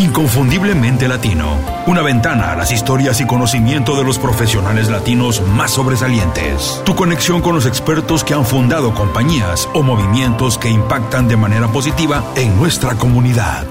Inconfundiblemente Latino. Una ventana a las historias y conocimiento de los profesionales latinos más sobresalientes. Tu conexión con los expertos que han fundado compañías o movimientos que impactan de manera positiva en nuestra comunidad.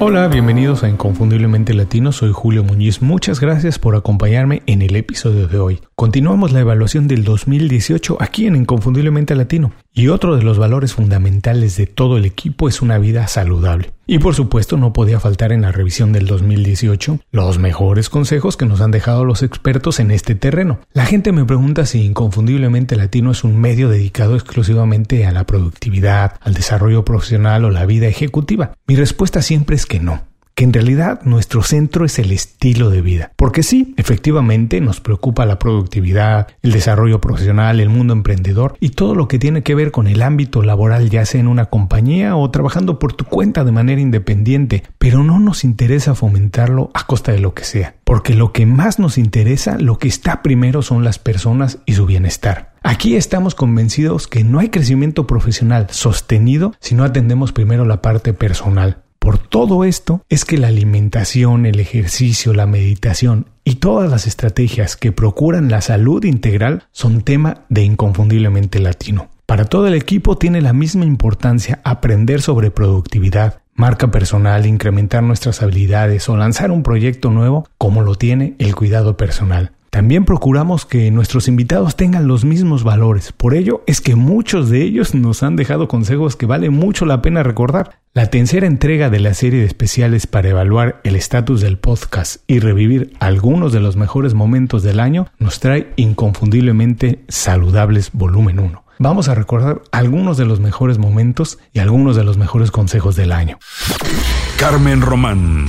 Hola, bienvenidos a Inconfundiblemente Latino, soy Julio Muñiz, muchas gracias por acompañarme en el episodio de hoy. Continuamos la evaluación del 2018 aquí en Inconfundiblemente Latino y otro de los valores fundamentales de todo el equipo es una vida saludable. Y por supuesto no podía faltar en la revisión del 2018 los mejores consejos que nos han dejado los expertos en este terreno. La gente me pregunta si Inconfundiblemente Latino es un medio dedicado exclusivamente a la productividad, al desarrollo profesional o la vida ejecutiva. Mi respuesta siempre es que no que en realidad nuestro centro es el estilo de vida. Porque sí, efectivamente nos preocupa la productividad, el desarrollo profesional, el mundo emprendedor y todo lo que tiene que ver con el ámbito laboral, ya sea en una compañía o trabajando por tu cuenta de manera independiente, pero no nos interesa fomentarlo a costa de lo que sea, porque lo que más nos interesa, lo que está primero son las personas y su bienestar. Aquí estamos convencidos que no hay crecimiento profesional sostenido si no atendemos primero la parte personal. Por todo esto es que la alimentación, el ejercicio, la meditación y todas las estrategias que procuran la salud integral son tema de inconfundiblemente latino. Para todo el equipo tiene la misma importancia aprender sobre productividad, marca personal, incrementar nuestras habilidades o lanzar un proyecto nuevo como lo tiene el cuidado personal. También procuramos que nuestros invitados tengan los mismos valores. Por ello es que muchos de ellos nos han dejado consejos que vale mucho la pena recordar. La tercera entrega de la serie de especiales para evaluar el estatus del podcast y revivir algunos de los mejores momentos del año nos trae inconfundiblemente saludables volumen 1. Vamos a recordar algunos de los mejores momentos y algunos de los mejores consejos del año. Carmen Román.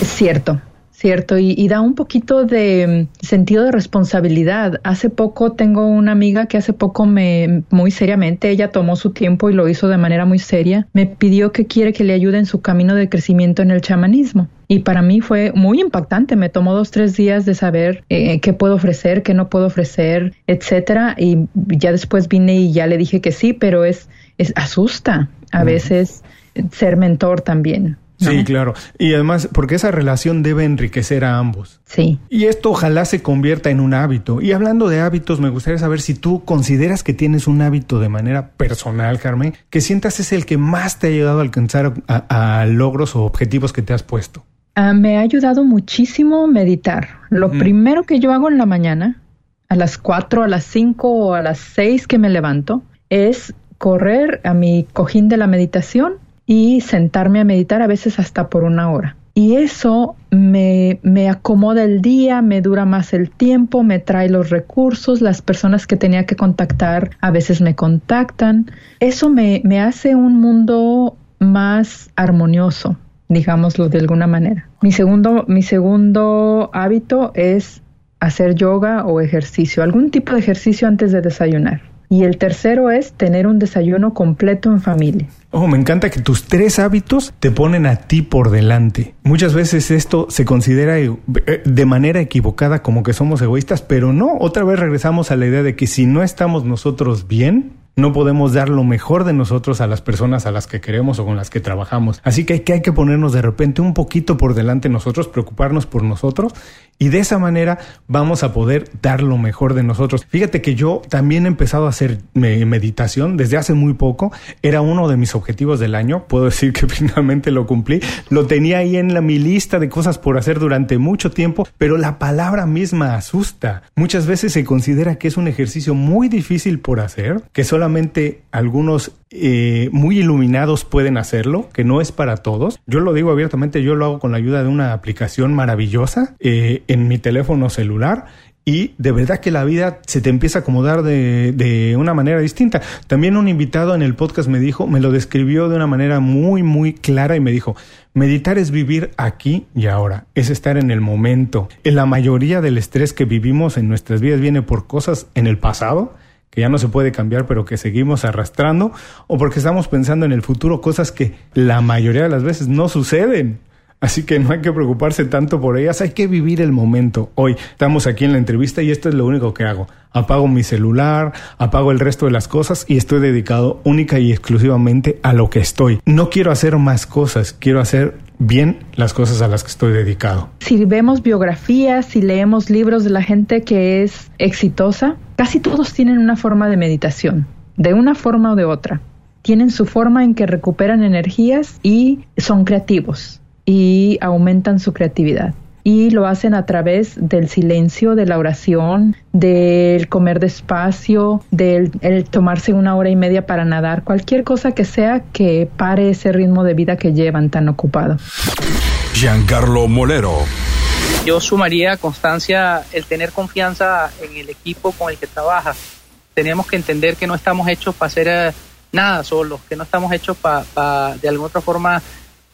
Es cierto, Cierto, y, da un poquito de mm, sentido de responsabilidad. Hace poco tengo una amiga que hace poco me, muy seriamente, ella tomó su tiempo y lo hizo de manera muy seria, me pidió que quiere que le ayude en su camino de crecimiento en el chamanismo. Y para mí fue muy impactante. Me tomó dos, tres días de saber eh, qué puedo ofrecer, qué no puedo ofrecer, etcétera. Y ya después vine y ya le dije que sí, pero es, es asusta a veces ser mentor también. Sí, claro. Y además, porque esa relación debe enriquecer a ambos. Sí. Y esto ojalá se convierta en un hábito. Y hablando de hábitos, me gustaría saber si tú consideras que tienes un hábito de manera personal, Carmen, que sientas es el que más te ha ayudado a alcanzar a, logros o objetivos que te has puesto. Ah, me ha ayudado muchísimo meditar. Lo primero que yo hago en la mañana, a las 4, a las 5 o a las 6 que me levanto, es correr a mi cojín de la meditación y sentarme a meditar a veces hasta por una hora. Y eso me, me, acomoda el día, me dura más el tiempo, me trae los recursos, las personas que tenía que contactar a veces me contactan. Eso me, me hace un mundo más armonioso, digámoslo de alguna manera. Mi segundo, mi segundo hábito es hacer yoga o ejercicio, algún tipo de ejercicio antes de desayunar. Y el tercero es tener un desayuno completo en familia. Oh, me encanta que tus tres hábitos te ponen a ti por delante. Muchas veces esto se considera eh, de manera equivocada como que somos egoístas, pero no, otra vez regresamos a la idea de que si no estamos nosotros bien, no podemos dar lo mejor de nosotros a las personas a las que queremos o con las que trabajamos. Así que hay que, hay que ponernos de repente un poquito por delante nosotros, preocuparnos por nosotros y de esa manera vamos a poder dar lo mejor de nosotros. Fíjate que yo también he empezado a hacer meditación desde hace muy poco. Era uno de mis objetivos del año. Puedo decir que finalmente lo cumplí. Lo tenía ahí en la, mi lista de cosas por hacer durante mucho tiempo, pero la palabra misma asusta. Muchas veces se considera que es un ejercicio muy difícil por hacer, que solamente algunos eh, muy iluminados pueden hacerlo, que no es para todos. Yo lo digo abiertamente, yo lo hago con la ayuda de una aplicación maravillosa. Eh, en mi teléfono celular y de verdad que la vida se te empieza a acomodar de, de, una manera distinta. También un invitado en el podcast me dijo, me lo describió de una manera muy, muy clara y me dijo, meditar es vivir aquí y ahora, es estar en el momento. En la mayoría del estrés que vivimos en nuestras vidas viene por cosas en el pasado que ya no se puede cambiar, pero que seguimos arrastrando, o porque estamos pensando en el futuro, cosas que la mayoría de las veces no suceden. Así que no hay que preocuparse tanto por ellas, hay que vivir el momento. Hoy estamos aquí en la entrevista y esto es lo único que hago. Apago mi celular, apago el resto de las cosas y estoy dedicado única y exclusivamente a lo que estoy. No quiero hacer más cosas, quiero hacer bien las cosas a las que estoy dedicado. Si vemos biografías, si leemos libros de la gente que es exitosa, casi todos tienen una forma de meditación, de una forma o de otra. Tienen su forma en que recuperan energías y son creativos y aumentan su creatividad. Y lo hacen a través del silencio, de la oración, del comer despacio, del tomarse una hora y media para nadar, cualquier cosa que sea que pare ese ritmo de vida que llevan tan ocupado. Giancarlo Molero. Yo sumaría, Constancia, el tener confianza en el equipo con el que trabajas. Tenemos que entender que no estamos hechos para hacer eh, nada solos, que no estamos hechos para, de alguna otra forma,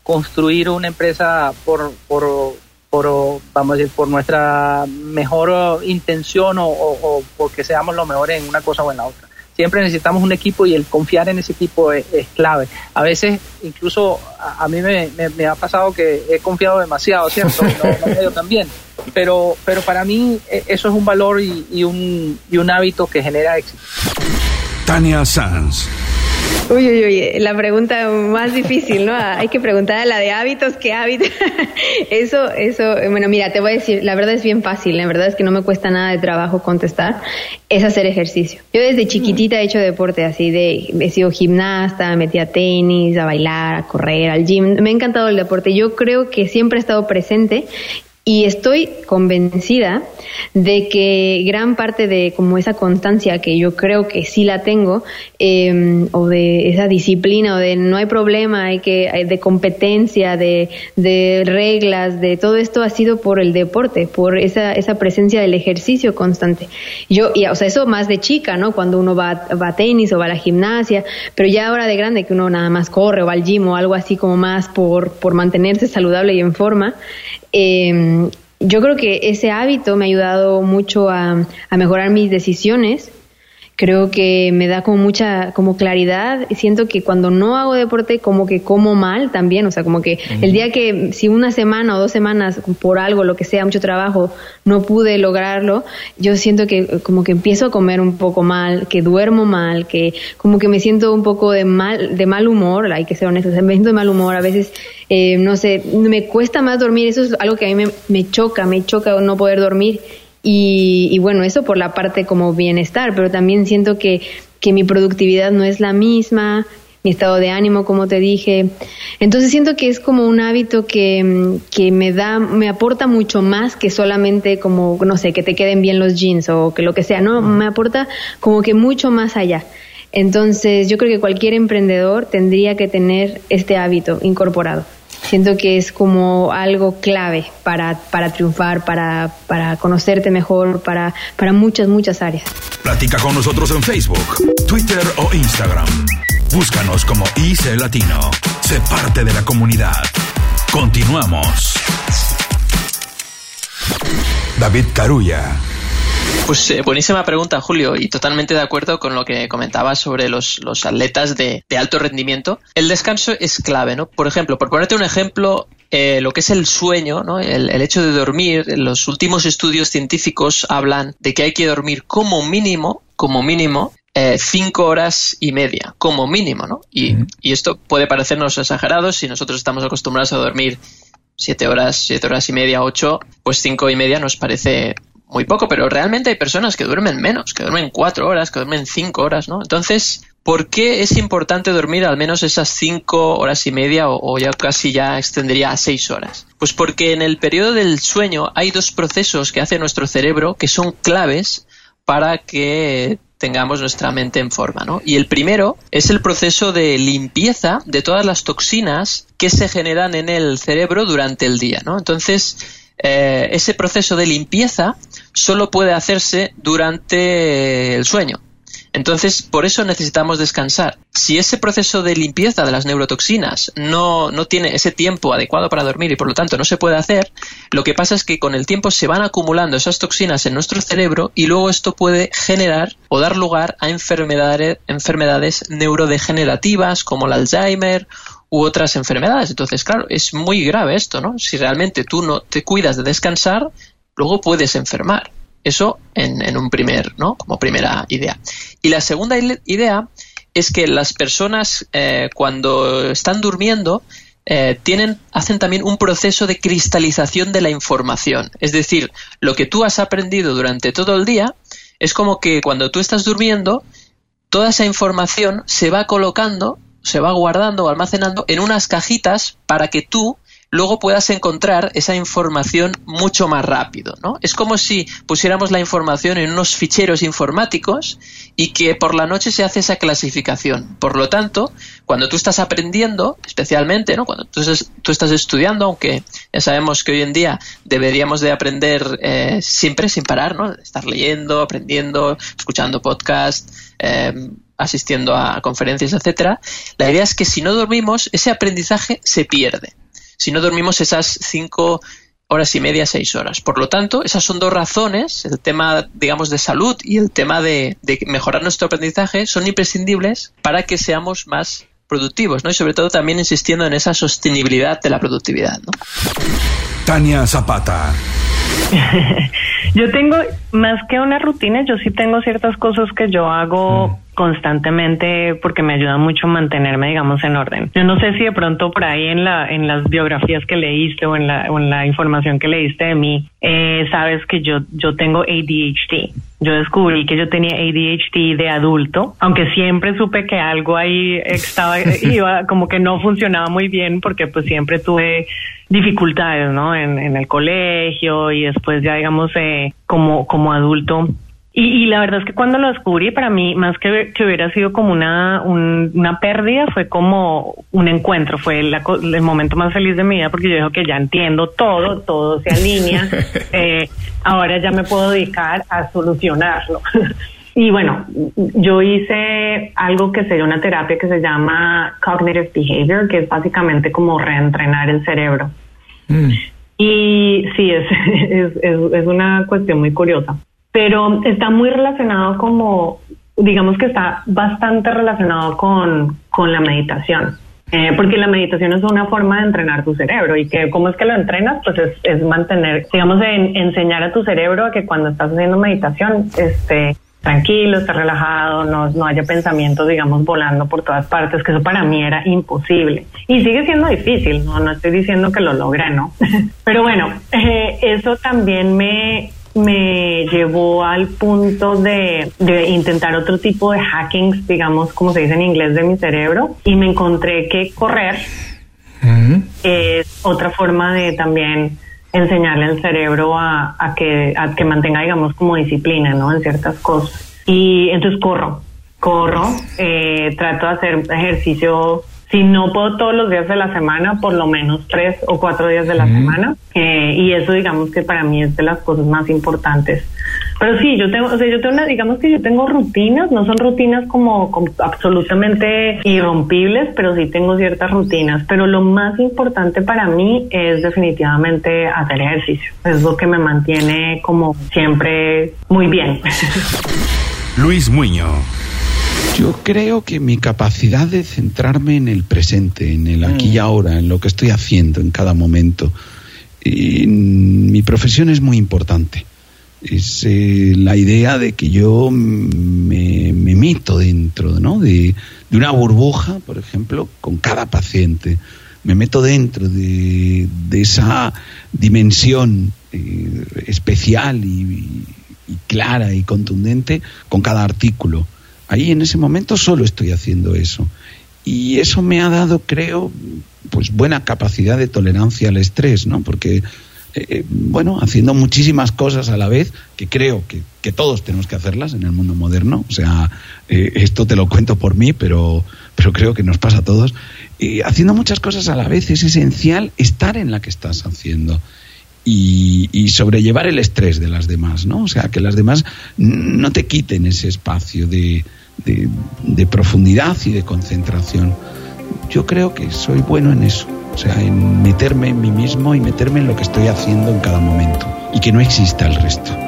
construir una empresa por, por, vamos a decir, por nuestra mejor intención o, porque seamos los mejores en una cosa o en la otra. Siempre necesitamos un equipo y el confiar en ese equipo es, clave. A veces, incluso a, mí me, me, ha pasado que he confiado demasiado, ¿cierto? No, no también. Pero, pero para mí e, eso es un valor y, y, un, y un hábito que genera éxito. Tania Sanz Uy, uy, uy, la pregunta más difícil, ¿no? Hay que preguntar a la de hábitos, ¿qué hábitos? eso, eso, bueno, mira, te voy a decir, la verdad es bien fácil, la verdad es que no me cuesta nada de trabajo contestar, es hacer ejercicio. Yo desde chiquitita he hecho deporte así de, he sido gimnasta, me metí a tenis, a bailar, a correr, al gym, me ha encantado el deporte. Yo creo que siempre he estado presente y estoy convencida de que gran parte de como esa constancia que yo creo que sí la tengo, em, o de esa disciplina, o de no hay problema, hay que, de competencia, de, de, reglas, de todo esto ha sido por el deporte, por esa, esa presencia del ejercicio constante. Yo, y, o sea, eso más de chica, ¿no? Cuando uno va, va a tenis o va a la gimnasia, pero ya ahora de grande que uno nada más corre o va al gym o algo así como más por, por mantenerse saludable y en forma, eh, yo creo que ese hábito me ha ayudado mucho a, a mejorar mis decisiones creo que me da como mucha como claridad. Siento que cuando no hago deporte como que como mal también. O sea como que el día que si una semana o dos semanas por algo lo que sea mucho trabajo no pude lograrlo yo siento que como que empiezo a comer un poco mal que duermo mal que como que me siento un poco de mal de mal humor. Hay que ser honesto me siento de mal humor. A veces eh, no sé me cuesta más dormir. Eso es algo que a mí me, me choca me choca no poder dormir y, bueno, eso por la parte como bienestar, pero también siento que, que mi productividad no es la misma, mi estado de ánimo, como te dije. Entonces siento que es como un hábito que, que, me da, me aporta mucho más que solamente como, no sé, que te queden bien los jeans o que lo que sea, no, me aporta como que mucho más allá. Entonces yo creo que cualquier emprendedor tendría que tener este hábito incorporado. Siento que es como algo clave para, para triunfar, para, para conocerte mejor, para, para muchas, muchas áreas. Platica con nosotros en Facebook, Twitter o Instagram. Búscanos como IC Latino. Sé parte de la comunidad. Continuamos. David Carulla. Pues eh, buenísima pregunta, Julio, y totalmente de acuerdo con lo que comentabas sobre los, los atletas de, de, alto rendimiento. El descanso es clave, ¿no? Por ejemplo, por ponerte un ejemplo, eh, lo que es el sueño, ¿no? El, el, hecho de dormir, los últimos estudios científicos hablan de que hay que dormir como mínimo, como mínimo, eh, cinco horas y media, como mínimo, ¿no? Y, y, esto puede parecernos exagerado si nosotros estamos acostumbrados a dormir siete horas, siete horas y media, ocho, pues cinco y media nos parece muy poco, pero realmente hay personas que duermen menos, que duermen cuatro horas, que duermen cinco horas, ¿no? Entonces, ¿por qué es importante dormir al menos esas cinco horas y media o, ya casi ya extendería a seis horas? Pues porque en el periodo del sueño hay dos procesos que hace nuestro cerebro que son claves para que tengamos nuestra mente en forma, ¿no? Y el primero es el proceso de limpieza de todas las toxinas que se generan en el cerebro durante el día, ¿no? Entonces, eh, ese proceso de limpieza solo puede hacerse durante el sueño. Entonces, por eso necesitamos descansar. Si ese proceso de limpieza de las neurotoxinas no, no, tiene ese tiempo adecuado para dormir y por lo tanto no se puede hacer, lo que pasa es que con el tiempo se van acumulando esas toxinas en nuestro cerebro y luego esto puede generar o dar lugar a enfermedades, enfermedades neurodegenerativas como el Alzheimer u otras enfermedades. Entonces, claro, es muy grave esto, ¿no? Si realmente tú no te cuidas de descansar, luego puedes enfermar. Eso en, en un primer, ¿no? Como primera idea. Y la segunda idea es que las personas eh, cuando están durmiendo eh, tienen, hacen también un proceso de cristalización de la información. Es decir, lo que tú has aprendido durante todo el día es como que cuando tú estás durmiendo, toda esa información se va colocando, se va guardando o almacenando en unas cajitas para que tú luego puedas encontrar esa información mucho más rápido. ¿no? Es como si pusiéramos la información en unos ficheros informáticos y que por la noche se hace esa clasificación. Por lo tanto, cuando tú estás aprendiendo, especialmente, ¿no? cuando tú tú estás estudiando, aunque ya sabemos que hoy en día deberíamos de aprender eh, siempre sin parar, ¿no? estar leyendo, aprendiendo, escuchando podcasts, eh, asistiendo a conferencias, etcétera, la idea es que si no dormimos, ese aprendizaje se pierde si no dormimos esas cinco horas y media, seis horas. Por lo tanto, esas son dos razones, el tema, digamos, de salud y el tema de, de mejorar nuestro aprendizaje, son imprescindibles para que seamos más productivos, ¿no? Y sobre todo también insistiendo en esa sostenibilidad de la productividad, ¿no? Tania Zapata. yo tengo, más que una rutina, yo sí tengo ciertas cosas que yo hago mm. constantemente porque me ayuda mucho a mantenerme, digamos, en orden. Yo no sé si de pronto por ahí en, la, en las biografías que leíste o en la, o en la información que leíste de mí, eh, sabes que yo, yo tengo ADHD. Yo descubrí que yo tenía ADHD de adulto, aunque siempre supe que algo ahí estaba, iba, como que no funcionaba muy bien porque pues siempre tuve dificultades, ¿no? En, en el colegio y después ya digamos eh, como, como adulto. Y, y, la verdad es que cuando lo descubrí, para mí, más que, que hubiera sido como una, un, una pérdida, fue como un encuentro, fue la, el momento más feliz de mi vida porque yo digo que ya entiendo todo, todo se alinea, eh, ahora ya me puedo dedicar a solucionarlo. Y bueno, yo hice algo que sería una terapia que se llama Cognitive Behavior, que es básicamente como reentrenar el cerebro. Mm. Y sí, es, es, es, es, una cuestión muy curiosa, pero está muy relacionado como, digamos que está bastante relacionado con, con la meditación. Eh, porque la meditación es una forma de entrenar tu cerebro y que cómo es que lo entrenas, pues es, es mantener, digamos, en, enseñar a tu cerebro a que cuando estás haciendo meditación, este, tranquilo, esté relajado, no, no haya pensamientos, digamos, volando por todas partes, que eso para mí era imposible. Y sigue siendo difícil, no, no estoy diciendo que lo logré, ¿no? Pero bueno, eh, eso también me, me llevó al punto de, de, intentar otro tipo de hackings, digamos, como se dice en inglés, de mi cerebro, y me encontré que correr es otra forma de también enseñarle al cerebro a, a, que, a que mantenga, digamos, como disciplina, ¿no? En ciertas cosas. Y entonces corro, corro, eh, trato de hacer ejercicio, si no puedo todos los días de la semana, por lo menos tres o cuatro días de la semana. Eh, y eso, digamos, que para mí es de las cosas más importantes. Pero sí, yo tengo, o sea, yo tengo una, digamos que yo tengo rutinas, no son rutinas como, como, absolutamente irrompibles, pero sí tengo ciertas rutinas. Pero lo más importante para mí es definitivamente hacer ejercicio. Es lo que me mantiene como siempre muy bien. Luis Muño. Yo creo que mi capacidad de centrarme en el presente, en el aquí y ahora, en lo que estoy haciendo en cada momento, y mi profesión es muy importante es eh, la idea de que yo me, me, meto dentro ¿no? de, una burbuja, por ejemplo, con cada paciente. Me meto dentro de, esa dimensión eh, especial y, clara y contundente con cada artículo. Ahí en ese momento solo estoy haciendo eso. Y eso me ha dado, creo, pues buena capacidad de tolerancia al estrés, ¿no? Porque eh, eh, bueno, haciendo muchísimas cosas a la vez, que creo que, todos tenemos que hacerlas en el mundo moderno. O sea, eh, esto te lo cuento por mí, pero, pero creo que nos pasa a todos. haciendo muchas cosas a la vez es esencial estar en la que estás haciendo. Y, sobrellevar el estrés de las demás, ¿no? O sea, que las demás no te quiten ese espacio de, de profundidad y de concentración. Yo creo que soy bueno en eso. O sea, en meterme en mí mismo y meterme en lo que estoy haciendo en cada momento. Y que no exista el resto.